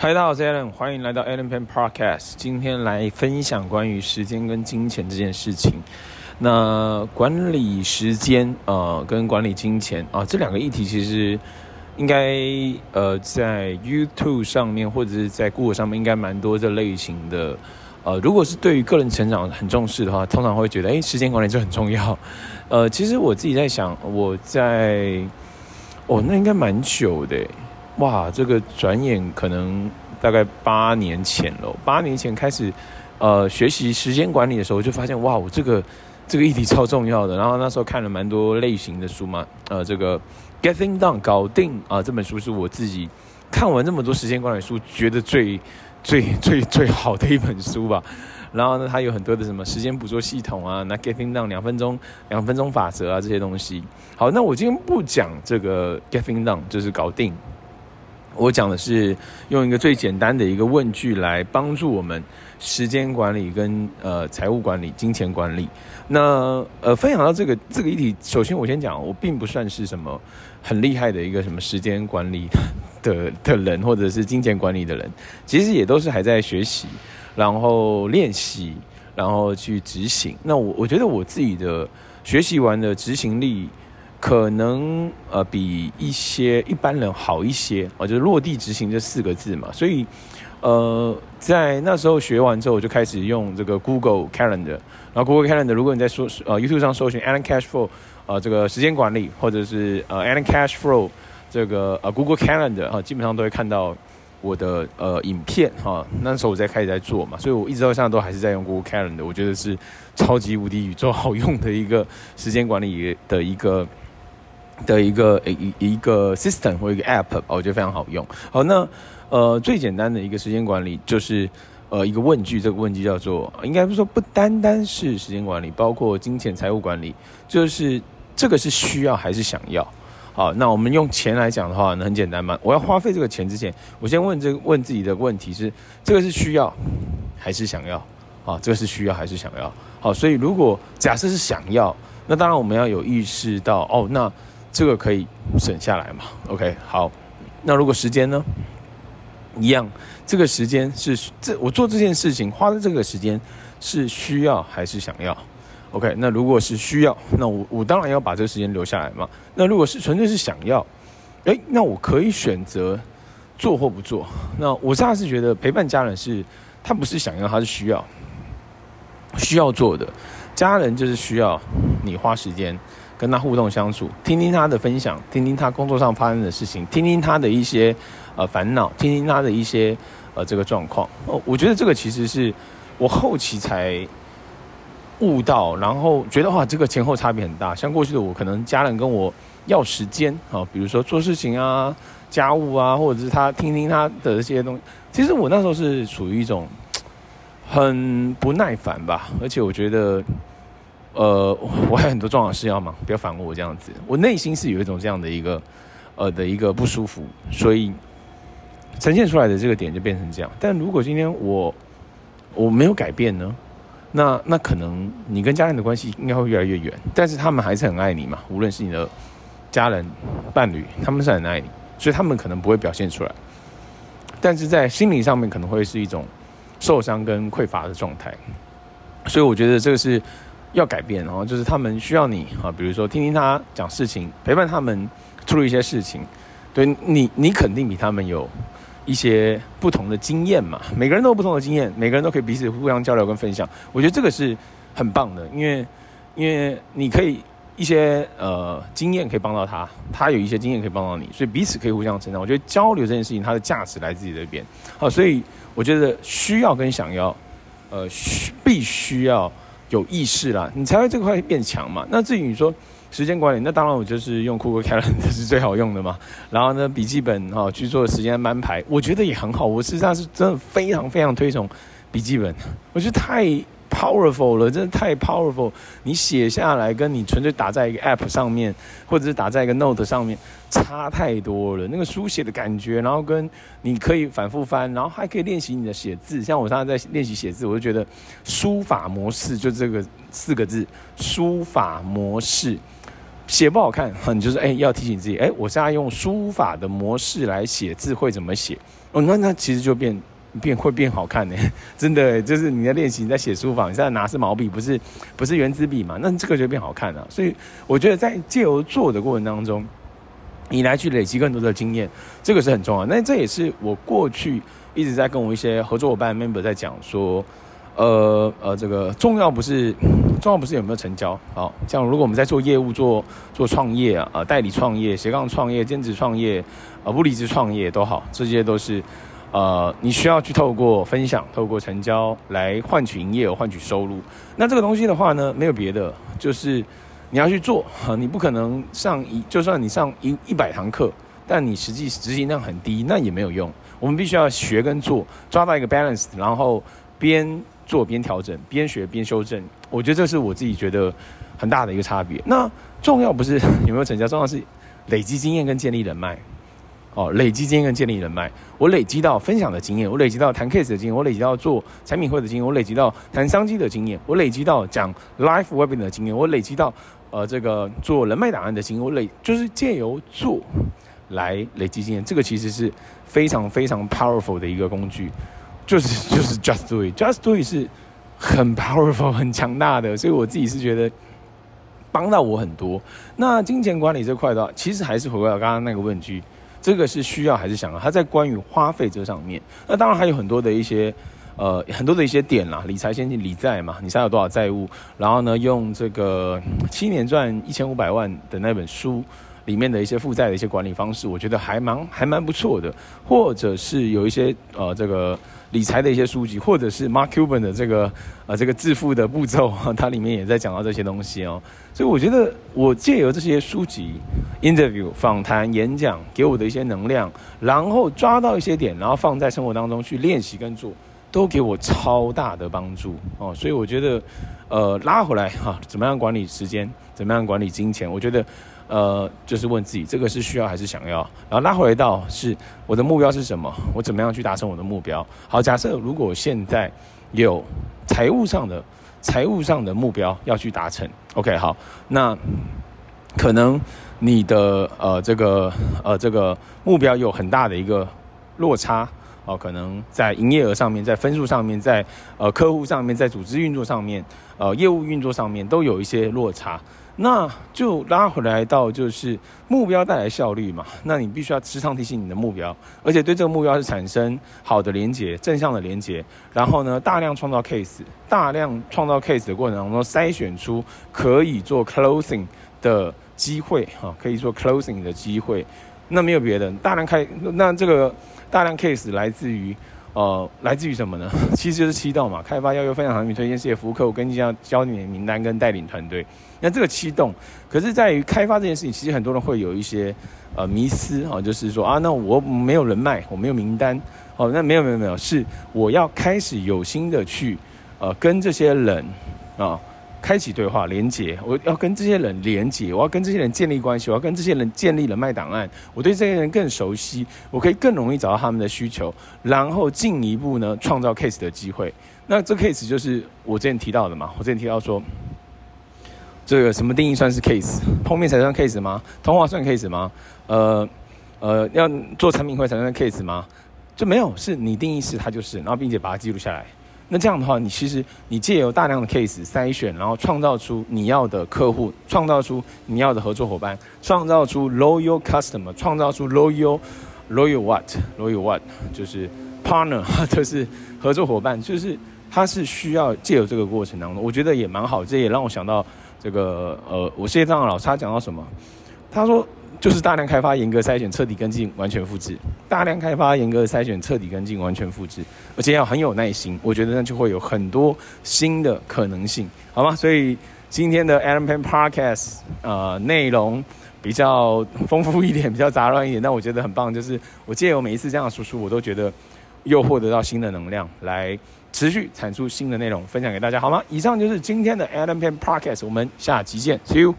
嗨，大家好，我是 Alan，欢迎来到 Alan Pen Podcast。今天来分享关于时间跟金钱这件事情。那管理时间呃，跟管理金钱啊、呃，这两个议题其实应该呃，在 YouTube 上面或者是在 Google 上面应该蛮多这类型的。呃，如果是对于个人成长很重视的话，通常会觉得，哎，时间管理就很重要。呃，其实我自己在想，我在哦，那应该蛮久的。哇，这个转眼可能大概八年前了。八年前开始，呃，学习时间管理的时候，就发现哇，我这个这个议题超重要的。然后那时候看了蛮多类型的书嘛，呃，这个 Getting Done 搞定啊，呃，这本书是我自己看完这么多时间管理书觉得最最最最好的一本书吧。然后呢，它有很多的什么时间捕捉系统啊，那 Getting Done 两分钟两分钟法则啊这些东西。好，那我今天不讲这个 Getting Done，就是搞定。我讲的是用一个最简单的一个问句来帮助我们时间管理跟呃财务管理、金钱管理。那呃分享到这个这个议题，首先我先讲，我并不算是什么很厉害的一个什么时间管理的的人，或者是金钱管理的人，其实也都是还在学习，然后练习，然后去执行。那我我觉得我自己的学习完的执行力。可能呃比一些一般人好一些啊，就是落地执行这四个字嘛，所以呃在那时候学完之后，我就开始用这个 Google Calendar，然后 Google Calendar，如果你在搜呃 YouTube 上搜寻 Alan Cashflow 呃这个时间管理，或者是呃 Alan Cashflow 这个呃 Google Calendar 啊，基本上都会看到我的呃影片哈。那时候我在开始在做嘛，所以我一直到现在都还是在用 Google Calendar，我觉得是超级无敌宇宙好用的一个时间管理的一个。的一个一一个 system 或一个 app，我觉得非常好用。好，那呃最简单的一个时间管理就是呃一个问句，这个问句叫做应该不说不单单是时间管理，包括金钱财务管理，就是这个是需要还是想要？好，那我们用钱来讲的话，那很简单嘛。我要花费这个钱之前，我先问这问自己的问题是：这个是需要还是想要？好，这个是需要还是想要？好，所以如果假设是想要，那当然我们要有意识到哦，那这个可以省下来嘛？OK，好。那如果时间呢？一样，这个时间是这我做这件事情花的这个时间是需要还是想要？OK，那如果是需要，那我我当然要把这个时间留下来嘛。那如果是纯粹是想要，诶，那我可以选择做或不做。那我现在是觉得陪伴家人是，他不是想要，他是需要，需要做的。家人就是需要你花时间。跟他互动相处，听听他的分享，听听他工作上发生的事情，听听他的一些呃烦恼，听听他的一些呃这个状况。哦，我觉得这个其实是我后期才悟到，然后觉得哇，这个前后差别很大。像过去的我，可能家人跟我要时间啊，比如说做事情啊、家务啊，或者是他听听他的这些东西。其实我那时候是处于一种很不耐烦吧，而且我觉得。呃，我还有很多重要的事要忙，不要烦我这样子。我内心是有一种这样的一个，呃的一个不舒服，所以呈现出来的这个点就变成这样。但如果今天我我没有改变呢，那那可能你跟家人的关系应该会越来越远，但是他们还是很爱你嘛。无论是你的家人、伴侣，他们是很爱你，所以他们可能不会表现出来，但是在心理上面可能会是一种受伤跟匮乏的状态。所以我觉得这个是。要改变，然后就是他们需要你啊，比如说听听他讲事情，陪伴他们处理一些事情。对你，你肯定比他们有一些不同的经验嘛。每个人都有不同的经验，每个人都可以彼此互相交流跟分享。我觉得这个是很棒的，因为因为你可以一些呃经验可以帮到他，他有一些经验可以帮到你，所以彼此可以互相成长。我觉得交流这件事情，它的价值来自于这边。好，所以我觉得需要跟想要，呃，需必须要。有意识啦，你才会这块变强嘛。那至于你说时间管理，那当然我就是用 Google Calendar 是最好用的嘛。然后呢，笔记本哈、哦、去做时间安排，我觉得也很好。我实际上是真的非常非常推崇笔记本，我觉得太。Powerful 了，真的太 powerful！你写下来，跟你纯粹打在一个 app 上面，或者是打在一个 note 上面，差太多了。那个书写的感觉，然后跟你可以反复翻，然后还可以练习你的写字。像我现在在练习写字，我就觉得书法模式就这个四个字，书法模式写不好看，你就是哎要提醒自己，哎，我现在用书法的模式来写字会怎么写？哦，那那其实就变变会变好看呢，真的就是你在练习，你在写书法，你在拿是毛笔，不是不是原子笔嘛？那这个就变好看了。所以我觉得在借由做的过程当中，你来去累积更多的经验，这个是很重要。那这也是我过去一直在跟我一些合作伙伴 member 在讲说。呃呃，这个重要不是重要不是有没有成交，好，像如果我们在做业务、做做创业啊，呃，代理创业、斜杠创业、兼职创业，呃，不离职创业都好，这些都是呃，你需要去透过分享、透过成交来换取营业额、换取收入。那这个东西的话呢，没有别的，就是你要去做，呃，你不可能上一，就算你上一一百堂课，但你实际执行量很低，那也没有用。我们必须要学跟做，抓到一个 balance，然后边。做边调整，边学边修正，我觉得这是我自己觉得很大的一个差别。那重要不是 有没有成交，重要是累积经验跟建立人脉。哦，累积经验跟建立人脉，我累积到分享的经验，我累积到谈 case 的经验，我累积到做产品会的经验，我累积到谈商机的经验，我累积到讲 live web 的经验，我累积到呃这个做人脉档案的经验，我累就是借由做来累积经验，这个其实是非常非常 powerful 的一个工具。就是 就是 just do it，just do it 是很 powerful 很强大的，所以我自己是觉得帮到我很多。那金钱管理这块的话，其实还是回归到刚刚那个问句，这个是需要还是想要？它在关于花费这上面，那当然还有很多的一些呃很多的一些点啦，理财先进理债嘛，你现在有多少债务？然后呢，用这个七年赚一千五百万的那本书。里面的一些负债的一些管理方式，我觉得还蛮还蛮不错的，或者是有一些呃这个理财的一些书籍，或者是 Mark Cuban 的这个呃这个致富的步骤，它里面也在讲到这些东西哦。所以我觉得我借由这些书籍、interview、访谈、演讲给我的一些能量，然后抓到一些点，然后放在生活当中去练习跟做，都给我超大的帮助哦。所以我觉得呃拉回来哈，怎么样管理时间，怎么样管理金钱，我觉得。呃，就是问自己，这个是需要还是想要？然后拉回来到是我的目标是什么？我怎么样去达成我的目标？好，假设如果现在有财务上的财务上的目标要去达成，OK，好，那可能你的呃这个呃这个目标有很大的一个落差哦，可能在营业额上面，在分数上面，在呃客户上面，在组织运作上面，呃业务运作上面都有一些落差。那就拉回来到就是目标带来效率嘛，那你必须要时常提醒你的目标，而且对这个目标是产生好的连结、正向的连结，然后呢，大量创造 case，大量创造 case 的过程当中筛选出可以做 closing 的机会哈，可以做 closing 的机会，那没有别的，大量开，那这个大量 case 来自于。呃，来自于什么呢？其实就是七动嘛，开发、邀约、分享产品、推荐事业、服务客户、跟进、要教你的名单跟带领团队。那这个七动，可是在于开发这件事情，其实很多人会有一些呃迷思啊，就是说啊，那我没有人脉，我没有名单，哦，那没有没有没有，是我要开始有心的去呃跟这些人啊。开启对话连接，我要跟这些人连接，我要跟这些人建立关系，我要跟这些人建立人脉档案。我对这些人更熟悉，我可以更容易找到他们的需求，然后进一步呢创造 case 的机会。那这 case 就是我之前提到的嘛，我之前提到说，这个什么定义算是 case？碰面才算 case 吗？通话算 case 吗？呃呃，要做产品会才算 case 吗？就没有，是你定义是它就是，然后并且把它记录下来。那这样的话，你其实你借由大量的 case 筛选，然后创造出你要的客户，创造出你要的合作伙伴，创造出 loyal customer，创造出 loyal loyal what loyal what 就是 partner，就是合作伙伴，就是他是需要借由这个过程当中，我觉得也蛮好。这也让我想到这个呃，我世界上的老师他讲到什么？他说。就是大量开发、严格筛选、彻底跟进、完全复制。大量开发、严格筛选、彻底跟进、完全复制，而且要很有耐心。我觉得那就会有很多新的可能性，好吗？所以今天的 Allen Peng Podcast 呃内容比较丰富一点，比较杂乱一点，但我觉得很棒。就是我借由每一次这样的输出，我都觉得又获得到新的能量，来持续产出新的内容分享给大家，好吗？以上就是今天的 Allen Peng Podcast，我们下期见，See you。